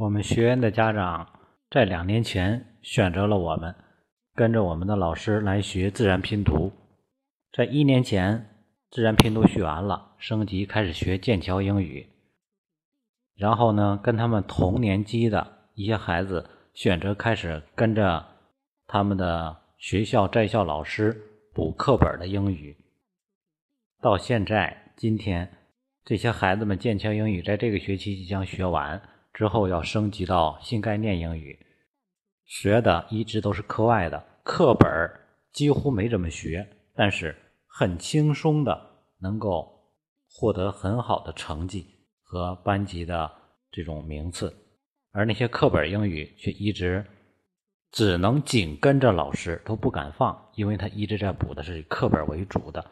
我们学员的家长在两年前选择了我们，跟着我们的老师来学自然拼读。在一年前，自然拼读学完了，升级开始学剑桥英语。然后呢，跟他们同年级的一些孩子选择开始跟着他们的学校在校老师补课本的英语。到现在，今天这些孩子们剑桥英语在这个学期即将学完。之后要升级到新概念英语，学的一直都是课外的课本几乎没怎么学，但是很轻松的能够获得很好的成绩和班级的这种名次，而那些课本英语却一直只能紧跟着老师都不敢放，因为他一直在补的是以课本为主的。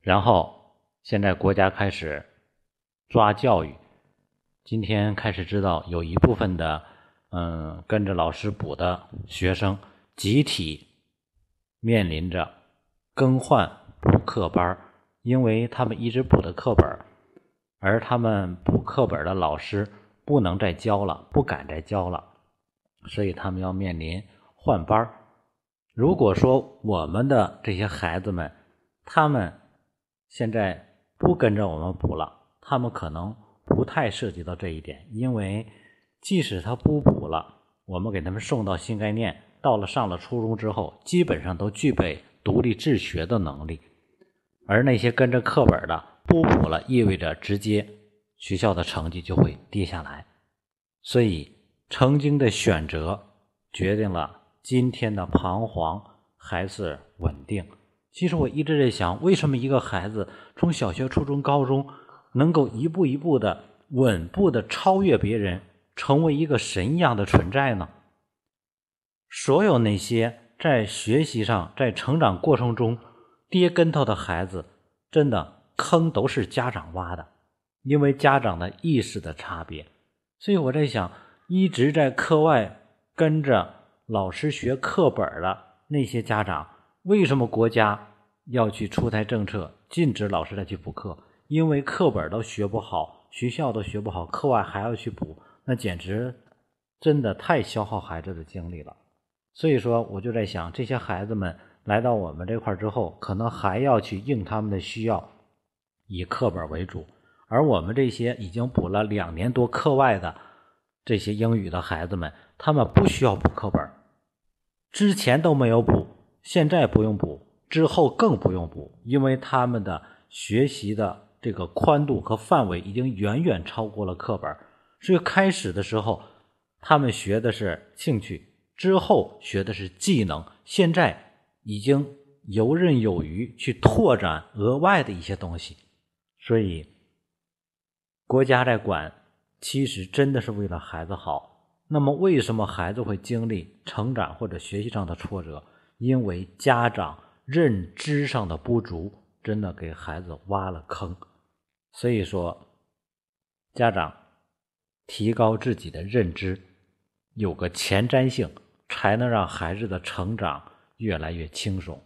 然后现在国家开始抓教育。今天开始知道，有一部分的，嗯，跟着老师补的学生集体面临着更换补课班因为他们一直补的课本而他们补课本的老师不能再教了，不敢再教了，所以他们要面临换班如果说我们的这些孩子们，他们现在不跟着我们补了，他们可能。不太涉及到这一点，因为即使他不补了，我们给他们送到新概念，到了上了初中之后，基本上都具备独立自学的能力。而那些跟着课本的不补了，意味着直接学校的成绩就会跌下来。所以，曾经的选择决定了今天的彷徨还是稳定。其实我一直在想，为什么一个孩子从小学、初中、高中？能够一步一步的稳步的超越别人，成为一个神一样的存在呢？所有那些在学习上、在成长过程中跌跟头的孩子，真的坑都是家长挖的，因为家长的意识的差别。所以我在想，一直在课外跟着老师学课本的那些家长，为什么国家要去出台政策，禁止老师再去补课？因为课本都学不好，学校都学不好，课外还要去补，那简直真的太消耗孩子的精力了。所以说，我就在想，这些孩子们来到我们这块之后，可能还要去应他们的需要，以课本为主。而我们这些已经补了两年多课外的这些英语的孩子们，他们不需要补课本，之前都没有补，现在不用补，之后更不用补，因为他们的学习的。这个宽度和范围已经远远超过了课本，所以开始的时候他们学的是兴趣，之后学的是技能，现在已经游刃有余去拓展额外的一些东西。所以国家在管，其实真的是为了孩子好。那么为什么孩子会经历成长或者学习上的挫折？因为家长认知上的不足。真的给孩子挖了坑，所以说，家长提高自己的认知，有个前瞻性，才能让孩子的成长越来越轻松。